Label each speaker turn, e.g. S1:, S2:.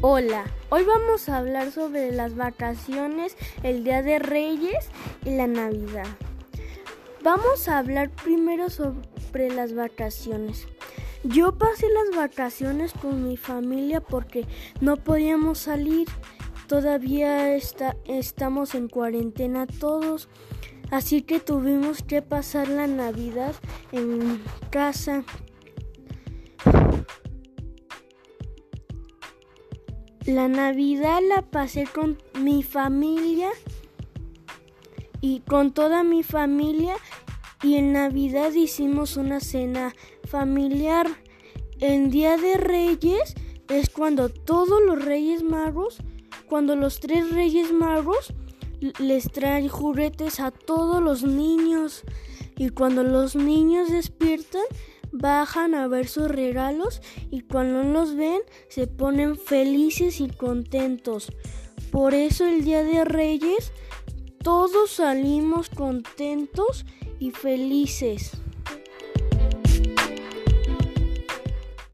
S1: Hola, hoy vamos a hablar sobre las vacaciones, el Día de Reyes y la Navidad. Vamos a hablar primero sobre las vacaciones. Yo pasé las vacaciones con mi familia porque no podíamos salir. Todavía está, estamos en cuarentena todos. Así que tuvimos que pasar la Navidad en casa. La Navidad la pasé con mi familia y con toda mi familia y en Navidad hicimos una cena familiar. En Día de Reyes es cuando todos los Reyes Magos, cuando los tres Reyes Magos les traen juguetes a todos los niños y cuando los niños despiertan bajan a ver sus regalos y cuando los ven se ponen felices y contentos. Por eso el Día de Reyes todos salimos contentos y felices.